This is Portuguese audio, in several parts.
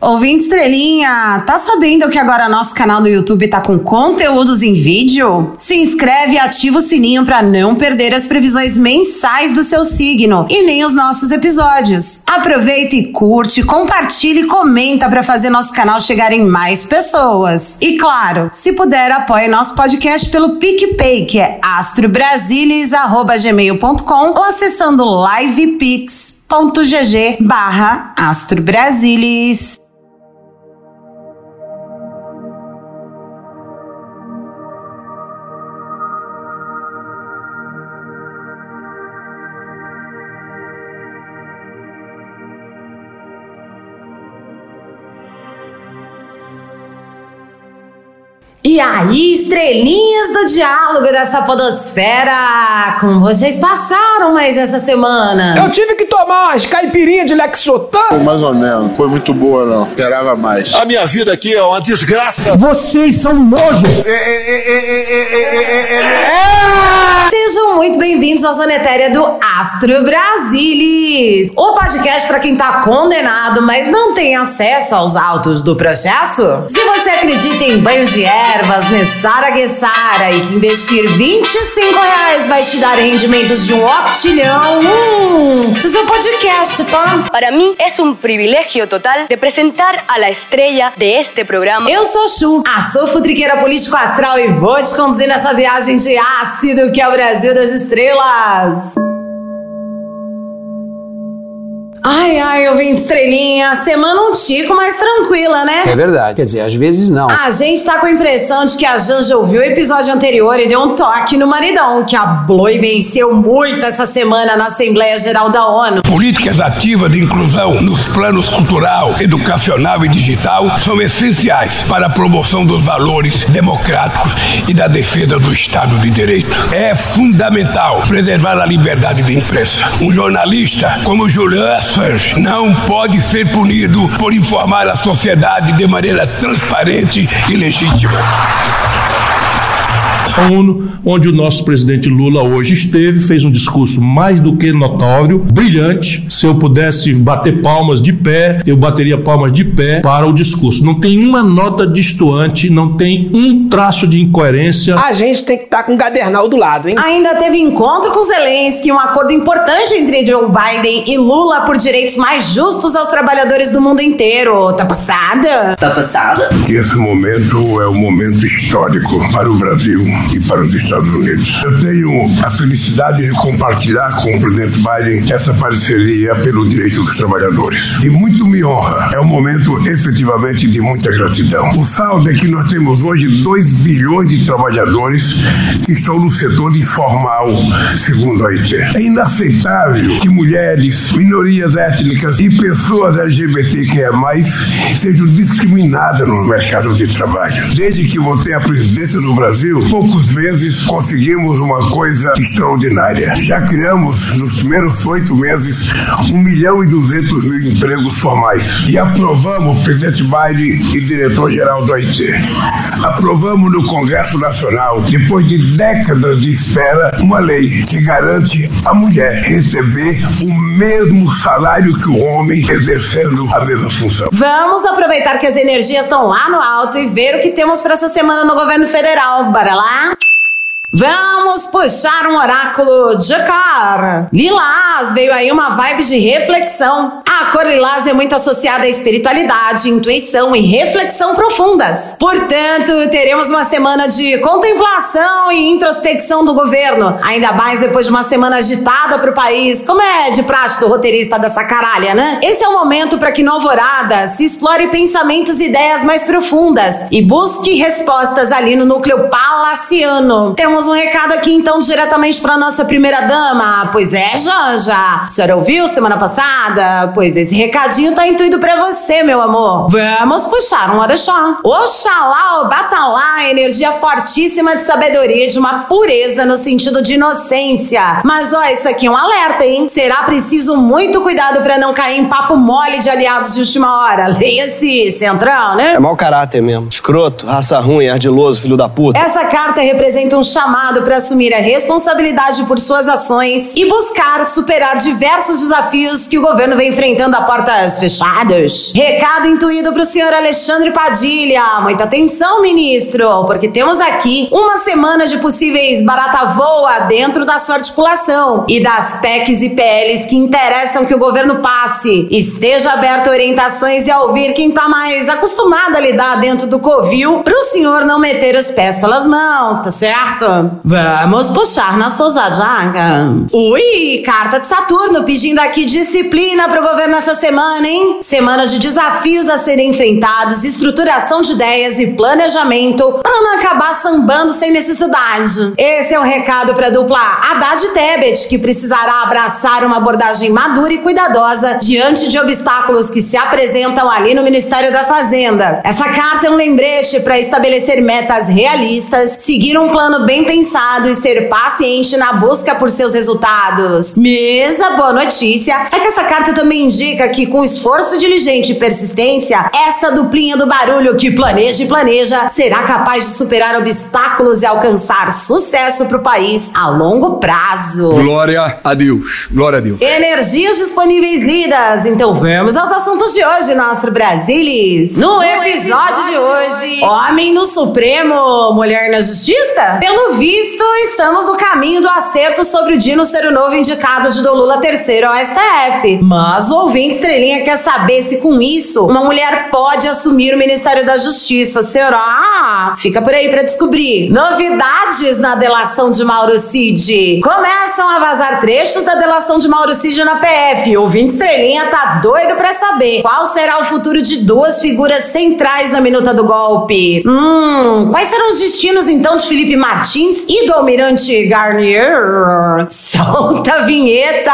Ouvinte Estrelinha, tá sabendo que agora nosso canal do YouTube tá com conteúdos em vídeo? Se inscreve e ativa o sininho para não perder as previsões mensais do seu signo e nem os nossos episódios. Aproveita e curte, compartilha e comenta para fazer nosso canal chegar em mais pessoas. E claro, se puder, apoie nosso podcast pelo PicPay, que é astrobrasilis.gmail.com ou acessando livepix.gg barra astrobrasilis. E aí, estrelinhas do diálogo dessa podosfera, como vocês passaram mais essa semana? Eu tive que tomar umas caipirinhas de Lexotan. Mais ou menos, foi muito boa não, esperava mais. A minha vida aqui é uma desgraça. Vocês são nojo. Sejam muito bem-vindos à Zona Etérea do Astro Brasilis, o podcast para quem tá condenado, mas não tem acesso aos autos do processo. Se você acredita em banho de ervas, Nessara Guessara e que investir 25 reais vai te dar rendimentos de um octilhão, hum, esse é o podcast, tá? Para mí es un privilegio total de presentar a la estrella de este programa. Eu sou Chu, a sou futriqueira político astral e vou te conduzir nessa viagem de ácido que é o Brasil das estrelas. Ai, ai, eu vim de estrelinha. Semana um tico mais tranquila, né? É verdade. Quer dizer, às vezes não. A gente tá com a impressão de que a Janja ouviu o episódio anterior e deu um toque no maridão, que a Bloi venceu muito essa semana na Assembleia Geral da ONU. Políticas ativas de inclusão nos planos cultural, educacional e digital são essenciais para a promoção dos valores democráticos e da defesa do Estado de Direito. É fundamental preservar a liberdade de imprensa. Um jornalista como Julian Assange não pode ser punido por informar a sociedade de maneira transparente e legítima. A ONU, onde o nosso presidente Lula hoje esteve, fez um discurso mais do que notório, brilhante. Se eu pudesse bater palmas de pé, eu bateria palmas de pé para o discurso. Não tem uma nota distoante, não tem um traço de incoerência. A gente tem que estar com o cadernal do lado, hein? Ainda teve encontro com Zelensky, um acordo importante entre Joe Biden e Lula por direitos mais justos aos trabalhadores do mundo inteiro. Tá passada? ¿Está pasada? Esse momento é um momento histórico para o Brasil e para os Estados Unidos. Eu tenho a felicidade de compartilhar com o presidente Biden essa parceria pelo direito dos trabalhadores. E muito me honra. É um momento efetivamente de muita gratidão. O saldo é que nós temos hoje 2 bilhões de trabalhadores que estão no setor informal, segundo a OIT. É inaceitável que mulheres, minorias étnicas e pessoas LGBTQIA+, sejam discriminadas no mercado de trabalho. Desde que voltei à presidência do Brasil, poucos meses conseguimos uma coisa extraordinária. Já criamos, nos primeiros oito meses, 1 milhão e 200 mil empregos formais. E aprovamos, presidente Biden e diretor-geral do OIT, aprovamos no Congresso Nacional, depois de décadas de espera, uma lei que garante a mulher receber o mesmo salário que o homem exercendo a mesma função. Vamos aproveitar que as energias estão lá no alto e ver o que temos para essa semana no governo federal. Bora lá? ¡Ah! Vamos puxar um oráculo de cor. Lilás, veio aí uma vibe de reflexão. A cor lilás é muito associada à espiritualidade, intuição e reflexão profundas. Portanto, teremos uma semana de contemplação e introspecção do governo. Ainda mais depois de uma semana agitada para o país, como é de praxe do roteirista dessa caralha, né? Esse é o momento para que no Alvorada se explore pensamentos e ideias mais profundas e busque respostas ali no núcleo palaciano. Temos um recado aqui então diretamente para nossa primeira dama. Pois é, Janja. A senhora ouviu semana passada? Pois esse recadinho tá intuído para você, meu amor. Vamos puxar um orixá. Oxalá, o batalá, energia fortíssima de sabedoria, de uma pureza no sentido de inocência. Mas ó, isso aqui é um alerta, hein? Será preciso muito cuidado para não cair em papo mole de aliados de última hora. Leia-se, centrão, né? É mau caráter mesmo. Escroto, raça ruim, ardiloso, filho da puta. Essa carta representa um chamado chamado para assumir a responsabilidade por suas ações e buscar superar diversos desafios que o governo vem enfrentando a portas fechadas. Recado intuído para o senhor Alexandre Padilha. Muita atenção, ministro, porque temos aqui uma semana de possíveis barata voa dentro da sua articulação e das PECs e PLs que interessam que o governo passe. Esteja aberto a orientações e a ouvir quem está mais acostumado a lidar dentro do covil para o senhor não meter os pés pelas mãos, tá certo? Vamos puxar na Souzajaga. Ui, carta de Saturno pedindo aqui disciplina pro governo essa semana, hein? Semana de desafios a serem enfrentados, estruturação de ideias e planejamento para não acabar sambando sem necessidade. Esse é o recado pra dupla Haddad Tebet, que precisará abraçar uma abordagem madura e cuidadosa diante de obstáculos que se apresentam ali no Ministério da Fazenda. Essa carta é um lembrete para estabelecer metas realistas, seguir um plano bem pensado e ser paciente na busca por seus resultados. Mesa, boa notícia é que essa carta também indica que, com esforço diligente e persistência, essa duplinha do barulho que planeja e planeja será capaz de superar obstáculos e alcançar sucesso para o país a longo prazo. Glória a Deus. Glória a Deus. Energias disponíveis lidas. Então vamos aos assuntos de hoje, nosso Brasilis. No episódio de hoje, homem no Supremo, mulher na Justiça? Pelo visto, estamos no caminho do acerto sobre o Dino ser o novo indicado de Dom Lula III ao STF. Mas o ouvinte estrelinha quer saber se com isso uma mulher pode assumir o Ministério da Justiça. Será? Fica por aí para descobrir. Novidades na delação de Mauro Cid. Começam a vazar trechos da delação de Mauro Cid na PF. O ouvinte estrelinha tá doido para saber qual será o futuro de duas figuras centrais na minuta do golpe. Hum, quais serão os destinos então de Felipe Martins e do almirante Garnier? Solta a vinheta!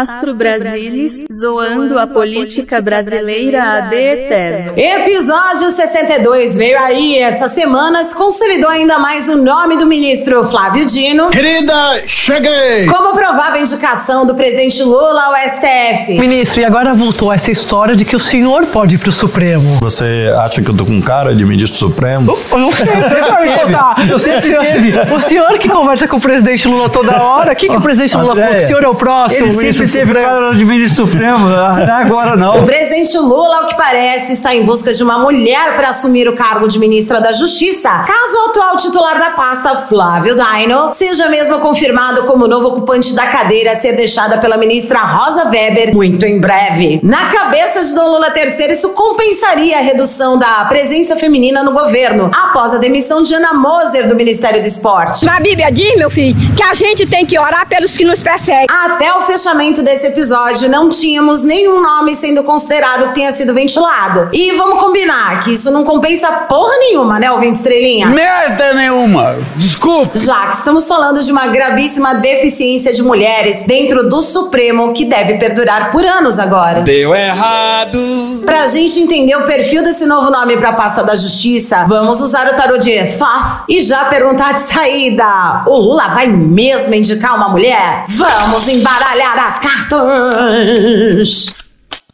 Astro Brasilis, zoando a política brasileira ad eterno. Episódio 62 veio aí essa semana, se consolidou ainda mais o nome do ministro Flávio Dino. Querida, cheguei! Como provável indicação do presidente Lula ao STF. Ministro, e agora voltou essa história de que o senhor pode ir pro Supremo. Você acha que eu tô com cara de ministro supremo? Eu não sei, você vai me contar. Eu sempre teve. O senhor que conversa com o presidente Lula toda hora, o que, que o presidente Lula falou? Que o senhor é o próximo Ele ministro sempre teve Supremo? cara de ministro supremo, não é agora O não. presidente Lula, ao que parece, está em busca de uma mulher para assumir o cargo de ministra da Justiça, caso o atual titular da pasta, Flávio Dino, seja mesmo confirmado como novo ocupante da cadeira a ser deixada pela ministra Rosa Weber muito em breve. Na cabeça de Dom Lula III, isso compensaria a redução da presença feminina no governo, após a demissão de Ana Moser do Ministério do Esporte. Na Bíblia diz, meu filho, que a gente tem que orar pelos que nos perseguem. Até o fechamento desse episódio, não tínhamos nenhum nome sendo considerado que tenha sido ventilado. E vamos combinar que isso não compensa porra nenhuma, né, ouvinte estrelinha? Merda nenhuma. Desculpe. Já que estamos falando de uma gravíssima deficiência de mulheres dentro do Supremo que deve perdurar por anos agora. Deu errado. Pra gente entender o perfil desse novo nome pra pasta da justiça, vamos usar o tarô de Thoth e já perguntar de saída: o Lula vai mesmo indicar uma mulher? Vamos embaralhar as cartas!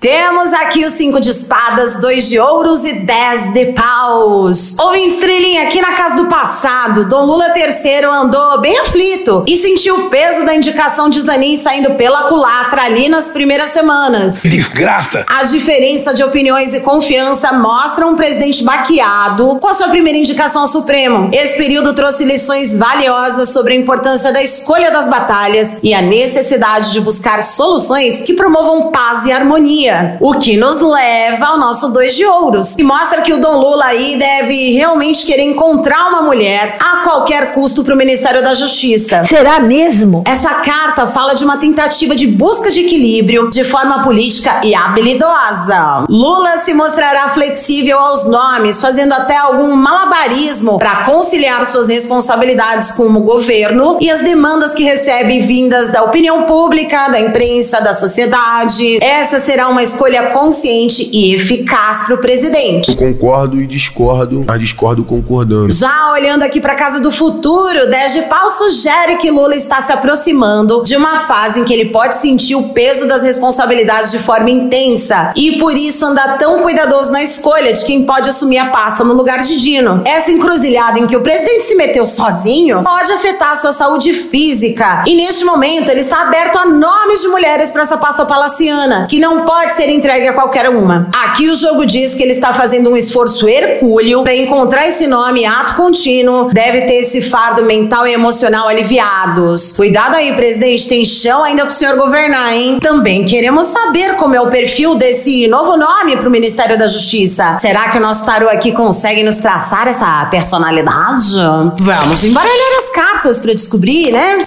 Temos aqui os cinco de espadas, dois de ouros e dez de paus. Ouvinte estrelinha, aqui na casa do passado, Dom Lula III andou bem aflito e sentiu o peso da indicação de Zanin saindo pela culatra ali nas primeiras semanas. Desgraça! A diferença de opiniões e confiança mostra um presidente baqueado com a sua primeira indicação ao Supremo. Esse período trouxe lições valiosas sobre a importância da escolha das batalhas e a necessidade de buscar soluções que promovam paz e harmonia. O que nos leva ao nosso dois de ouros, que mostra que o Dom Lula aí deve realmente querer encontrar uma mulher a qualquer custo para o Ministério da Justiça. Será mesmo? Essa carta fala de uma tentativa de busca de equilíbrio de forma política e habilidosa. Lula se mostrará flexível aos nomes, fazendo até algum malabarismo para conciliar suas responsabilidades como governo e as demandas que recebe vindas da opinião pública, da imprensa, da sociedade. Essa será uma escolha consciente e eficaz para o presidente. Eu concordo e discordo, mas discordo concordando. Já olhando aqui para casa do futuro, 10 de pau sugere que Lula está se aproximando de uma fase em que ele pode sentir o peso das responsabilidades de forma intensa e por isso andar tão cuidadoso na escolha de quem pode assumir a pasta no lugar de Dino. Essa encruzilhada em que o presidente se meteu sozinho pode afetar a sua saúde física e neste momento ele está aberto a nomes de mulheres para essa pasta palaciana, que não pode ser entregue a qualquer uma. Aqui o jogo diz que ele está fazendo um esforço hercúleo para encontrar esse nome ato contínuo, deve ter esse fardo mental e emocional aliviados. Cuidado aí, presidente, tem chão ainda pro senhor governar, hein? Também queremos saber como é o perfil desse novo nome pro Ministério da Justiça. Será que o nosso tarô aqui consegue nos traçar essa personalidade? Vamos embaralhar as cartas para descobrir, né?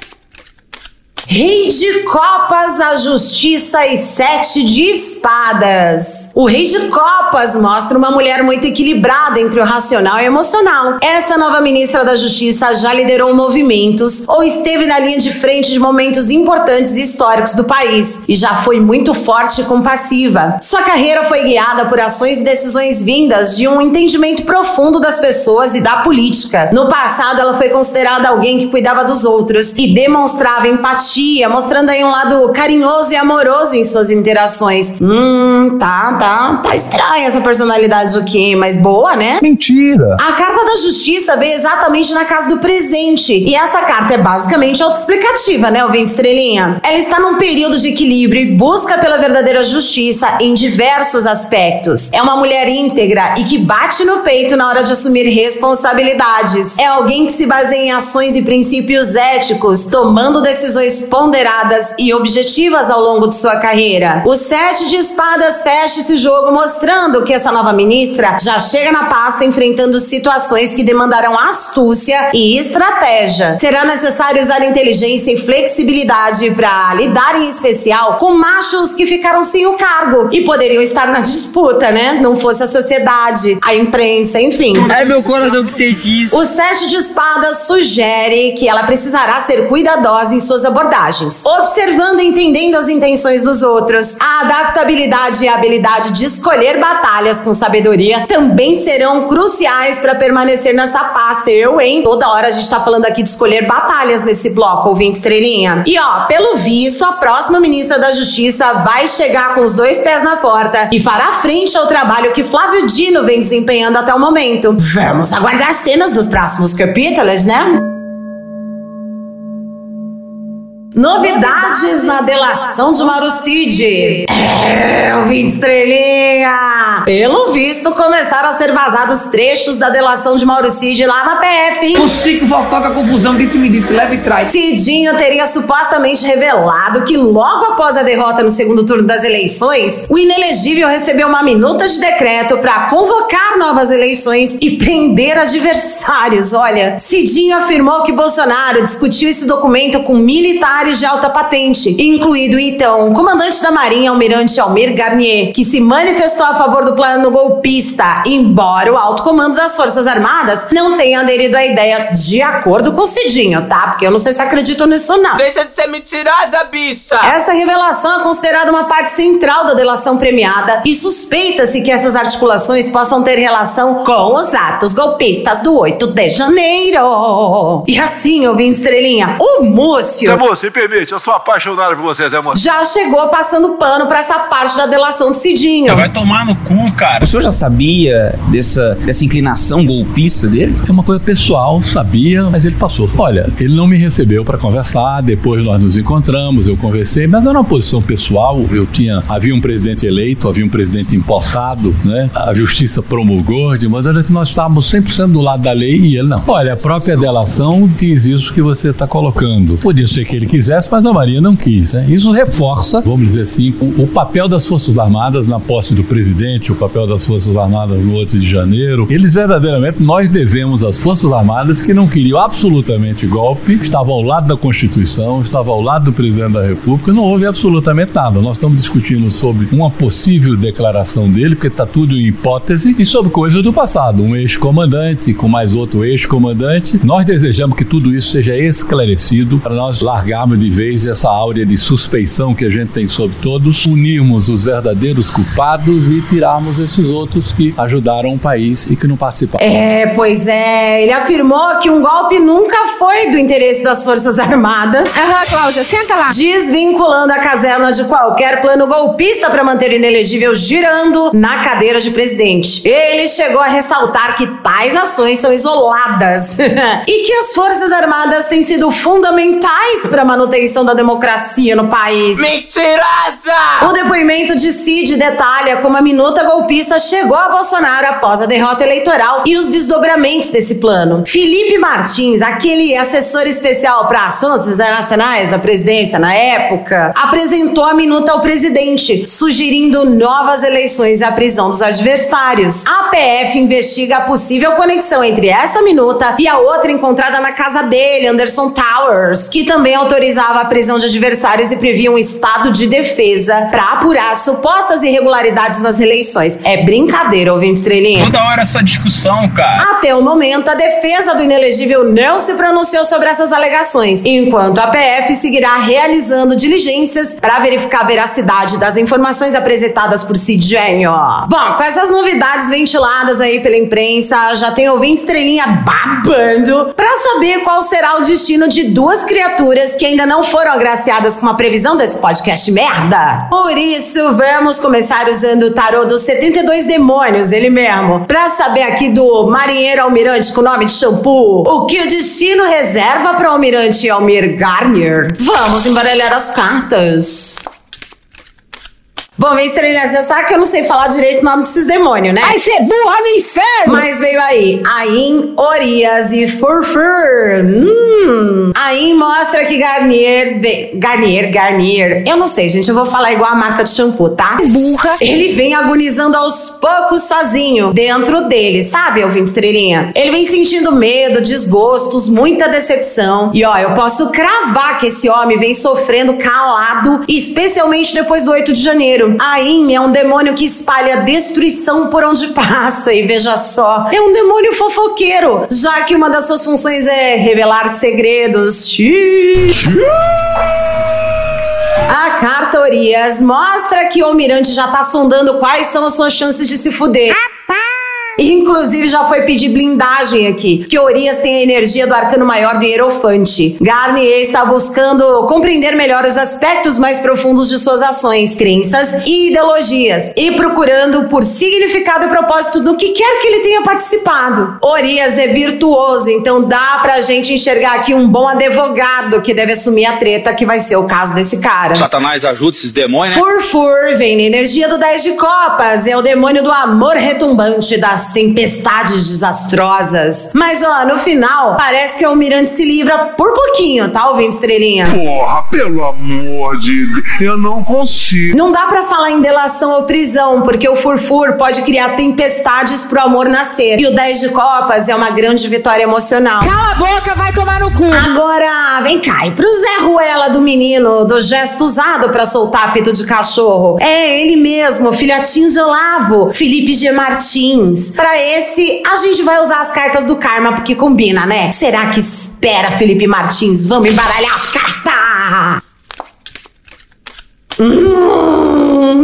Rei de Copas, a Justiça e Sete de Espadas. O Rei de Copas mostra uma mulher muito equilibrada entre o racional e o emocional. Essa nova ministra da Justiça já liderou movimentos ou esteve na linha de frente de momentos importantes e históricos do país e já foi muito forte e compassiva. Sua carreira foi guiada por ações e decisões vindas de um entendimento profundo das pessoas e da política. No passado, ela foi considerada alguém que cuidava dos outros e demonstrava empatia empatia, mostrando aí um lado carinhoso e amoroso em suas interações. Hum, tá, tá, tá estranha essa personalidade aqui, mas boa, né? Mentira! A carta da justiça veio exatamente na casa do presente. E essa carta é basicamente autoexplicativa, né, ouvinte estrelinha? Ela está num período de equilíbrio e busca pela verdadeira justiça em diversos aspectos. É uma mulher íntegra e que bate no peito na hora de assumir responsabilidades. É alguém que se baseia em ações e princípios éticos, tomando decisões ponderadas e objetivas ao longo de sua carreira. O sete de espadas fecha esse jogo mostrando que essa nova ministra já chega na pasta enfrentando situações que demandarão astúcia e estratégia. Será necessário usar inteligência e flexibilidade para lidar em especial com machos que ficaram sem o cargo e poderiam estar na disputa, né? Não fosse a sociedade, a imprensa, enfim. É meu coração que você diz. O sete de espadas sugere que ela precisará ser cuidadosa em suas abordagens abordagens, observando e entendendo as intenções dos outros. A adaptabilidade e a habilidade de escolher batalhas com sabedoria também serão cruciais para permanecer nessa pasta. Eu, hein? Toda hora a gente tá falando aqui de escolher batalhas nesse bloco, ouvinte estrelinha. E ó, pelo visto, a próxima ministra da Justiça vai chegar com os dois pés na porta e fará frente ao trabalho que Flávio Dino vem desempenhando até o momento. Vamos aguardar cenas dos próximos capítulos, né? Novidades na delação de Mauro Cid. É, eu vi estrelinha. Pelo visto, começaram a ser vazados trechos da delação de Mauro Cid lá na PF. O Chico fofoca confusão, disse me disse, leve e traz. Cidinho teria supostamente revelado que logo após a derrota no segundo turno das eleições, o inelegível recebeu uma minuta de decreto para convocar novas eleições e prender adversários. Olha, Cidinho afirmou que Bolsonaro discutiu esse documento com militares militares de alta patente, incluído então o comandante da Marinha, Almirante Almir Garnier, que se manifestou a favor do plano golpista, embora o alto comando das Forças Armadas não tenha aderido à ideia de acordo com o Cidinho, tá? Porque eu não sei se acreditam nisso não. Deixa de ser mentirosa, bicha! Essa revelação é considerada uma parte central da delação premiada e suspeita-se que essas articulações possam ter relação com os atos golpistas do 8 de janeiro. E assim, ouvindo estrelinha, o Múcio... Zé Múcio, me permite, eu sou apaixonado por você, Zé Múcio. Já chegou passando pano pra essa parte da delação do Cidinho. Vai tomar no cu, cara. O senhor já sabia dessa, dessa inclinação golpista dele? É uma coisa pessoal, sabia, mas ele passou. Olha, ele não me recebeu para conversar, depois nós nos encontramos, eu conversei, mas era uma posição pessoal. Eu tinha, havia um presidente eleito, havia um presidente empossado, né? A justiça promulgou, mas nós estávamos 100% do lado da lei e ele não. Olha, a própria delação diz isso que você está colocando. Podia ser que ele quisesse, mas a Maria não quis. Né? Isso reforça, vamos dizer assim, o, o papel das Forças Armadas na posse do presidente, o papel das Forças Armadas no 8 de janeiro. Eles verdadeiramente, nós devemos às Forças Armadas que não queriam absolutamente golpe, estavam ao lado da Constituição, estavam ao lado do presidente da República, não houve absolutamente nada. Nós estamos discutindo sobre uma possível declaração dele, porque está tudo em hipótese, e sobre coisas do passado. Um ex-comandante com mais outro ex-comandante. Nós desejamos que tudo isso seja esclarecido para nós largarmos de vez essa áurea de suspeição que a gente tem sobre todos, unirmos os verdadeiros culpados e tirarmos esses outros que ajudaram o país e que não participaram. É, pois é. Ele afirmou que um golpe nunca foi do interesse das Forças Armadas. Aham, Cláudia, senta lá. Desvinculando a caserna de qualquer plano golpista para manter o inelegível girando na cadeira de presidente. Ele chegou a ressaltar que tais ações são isoladas e que as Forças Armadas têm sido fundamentais para a manutenção da democracia no país. Mentirosa! O depoimento de Cid detalha como a minuta golpista chegou a Bolsonaro após a derrota eleitoral e os desdobramentos desse plano. Felipe Martins, aquele assessor especial para assuntos internacionais da presidência na época, apresentou a minuta ao presidente, sugerindo novas eleições e a prisão dos adversários. A PF investiga a possível conexão entre essa minuta e a outra encontrada na casa dele, Anderson Towers, que também autorizava a prisão de adversários e previa um estado de defesa para apurar supostas irregularidades nas eleições. É brincadeira, ouvinte estrelinha. Toda hora essa discussão, cara. Até o momento, a defesa do inelegível não se pronunciou sobre essas alegações, enquanto a PF seguirá realizando diligências para verificar a veracidade das informações apresentadas por Cid Gênio. Bom, com essas novidades ventiladas aí pela imprensa, já tem ouvinte estrelinha babando para saber qual será o destino de duas criaturas que ainda não foram agraciadas com uma previsão desse podcast merda. Por isso, vamos começar usando o tarô dos 72 demônios, ele mesmo, para saber aqui do marinheiro almirante com nome de shampoo, o que o destino reserva para o almirante Almir Garnier. Vamos embaralhar as cartas. Bom, vem estrelinha, você sabe que eu não sei falar direito o nome desses demônios, né? Vai ser burra no inferno! Mas veio aí, Ain, Orias e Furfur. Hum. Ain mostra que Garnier, ve... Garnier, Garnier. Eu não sei, gente, eu vou falar igual a marca de shampoo, tá? Burra. Ele vem agonizando aos poucos sozinho, dentro dele, sabe, ouvinte estrelinha? Ele vem sentindo medo, desgostos, muita decepção. E ó, eu posso cravar que esse homem vem sofrendo calado, especialmente depois do 8 de janeiro. Ain é um demônio que espalha destruição por onde passa. E veja só, é um demônio fofoqueiro, já que uma das suas funções é revelar segredos. Xiii. A carta Orias mostra que o almirante já tá sondando quais são as suas chances de se fuder. Inclusive, já foi pedir blindagem aqui, que Orias tem a energia do arcano maior do Hierofante. Garnier está buscando compreender melhor os aspectos mais profundos de suas ações, crenças e ideologias, e procurando por significado e propósito no que quer que ele tenha participado. Orias é virtuoso, então dá pra gente enxergar aqui um bom advogado que deve assumir a treta, que vai ser o caso desse cara. Satanás ajuda esses demônios, né? Furfur vem na energia do 10 de copas, é o demônio do amor retumbante das tempestades desastrosas. Mas ó, no final, parece que o almirante se livra por pouquinho, tá ouvindo, estrelinha? Porra, pelo amor de Deus, eu não consigo. Não dá pra falar em delação ou prisão, porque o Furfur pode criar tempestades pro amor nascer. E o 10 de copas é uma grande vitória emocional. Cala a boca, vai tomar no cu. Agora, vem cá, e pro Zé Ruela do menino, do gesto usado pra soltar pito de cachorro. É ele mesmo, filhotinho de Olavo, Felipe G. Martins. Pra esse, a gente vai usar as cartas do karma, porque combina, né? Será que espera, Felipe Martins? Vamos embaralhar as cartas! Hum,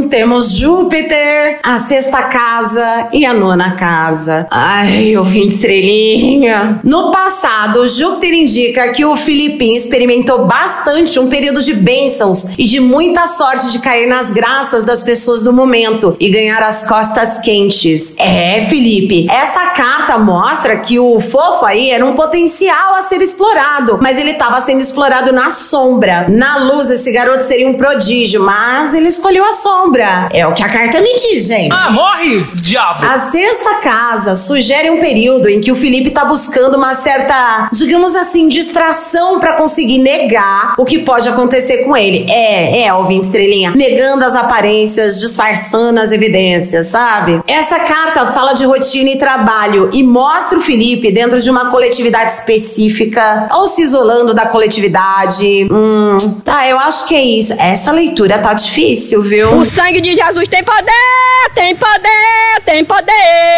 temos Júpiter, a sexta casa e a nona casa. Ai, eu vim de estrelinha. No passado, Júpiter indica que o Filipim experimentou bastante um período de bênçãos e de muita sorte de cair nas graças das pessoas do momento e ganhar as costas quentes. É, Felipe, essa carta mostra que o fofo aí era um potencial a ser explorado, mas ele estava sendo explorado na sombra. Na luz, esse garoto seria um prodígio mas ele escolheu a sombra. É o que a carta me diz, gente. Ah, morre, diabo! A sexta casa sugere um período em que o Felipe tá buscando uma certa, digamos assim, distração para conseguir negar o que pode acontecer com ele. É, é, ouvinte estrelinha, negando as aparências, disfarçando as evidências, sabe? Essa carta fala de rotina e trabalho e mostra o Felipe dentro de uma coletividade específica ou se isolando da coletividade. Hum, tá, eu acho que é isso. Essa leitura tá difícil, viu? O sangue de Jesus tem poder, tem poder, tem poder.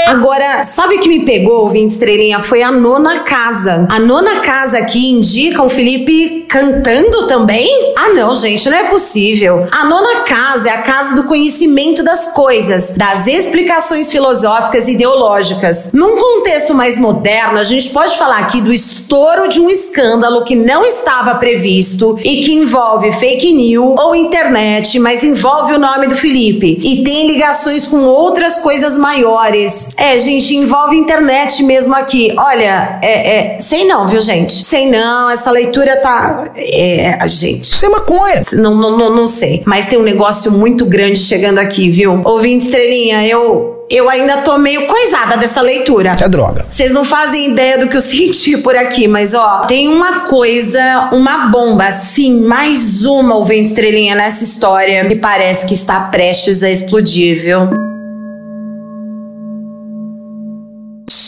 Agora, sabe o que me pegou, ouvinte estrelinha? Foi a nona casa. A nona casa aqui indica o Felipe cantando também? Ah, não, gente, não é possível. A nona casa é a casa do conhecimento das coisas, das explicações filosóficas e ideológicas. Num contexto mais moderno, a gente pode falar aqui do estouro de um escândalo que não estava previsto e que envolve fake news ou internet, mas envolve o nome do Felipe e tem ligações com outras coisas maiores. É, gente, envolve internet mesmo aqui. Olha, é, é sei não, viu, gente? Sei não, essa leitura tá. É, a gente. Sem maconha. Não, não, não, não sei. Mas tem um negócio muito grande chegando aqui, viu? Ouvinte estrelinha, eu eu ainda tô meio coisada dessa leitura. É droga. Vocês não fazem ideia do que eu senti por aqui, mas ó, tem uma coisa, uma bomba, sim, mais uma ouvinte estrelinha nessa história que parece que está prestes a explodir, viu?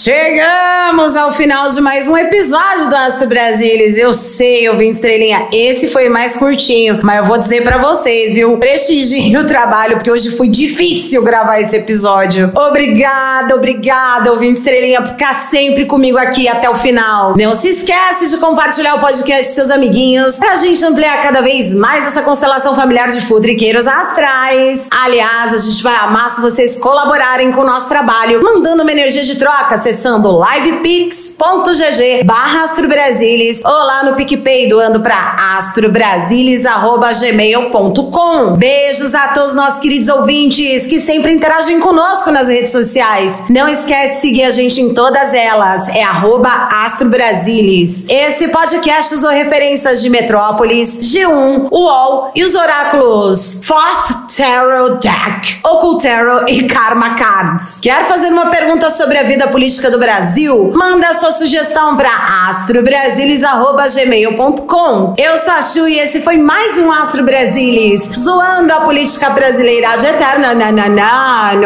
Chegamos ao final de mais um episódio do Astro Brasilis. Eu sei, eu vim estrelinha. Esse foi mais curtinho, mas eu vou dizer para vocês, viu? Prestigiem o trabalho, porque hoje foi difícil gravar esse episódio. Obrigada, obrigada, ouvinte estrelinha, por ficar sempre comigo aqui até o final. Não se esquece de compartilhar o podcast com seus amiguinhos pra gente ampliar cada vez mais essa constelação familiar de futriqueiros astrais. Aliás, a gente vai amar se vocês colaborarem com o nosso trabalho, mandando uma energia de troca, acessando livepix.gg barra astrobrasilis ou lá no PicPay doando para astrobrasilis.gmail.com. Beijos a todos nossos queridos ouvintes que sempre interagem conosco nas redes sociais. Não esquece de seguir a gente em todas elas. É arroba astrobrasilis. Esse podcast usou referências de Metrópolis, G1, UOL e os oráculos Fourth Tarot Deck, Ocultero e Karma Cards. Quer fazer uma pergunta sobre a vida do Brasil? Manda sua sugestão para astrobrasilis.gmail.com. Eu sou a Chu e esse foi mais um Astro Brasilis, zoando a política brasileira de eterna.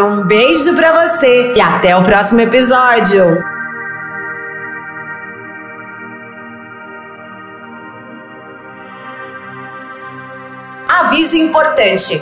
Um beijo para você e até o próximo episódio. Aviso importante.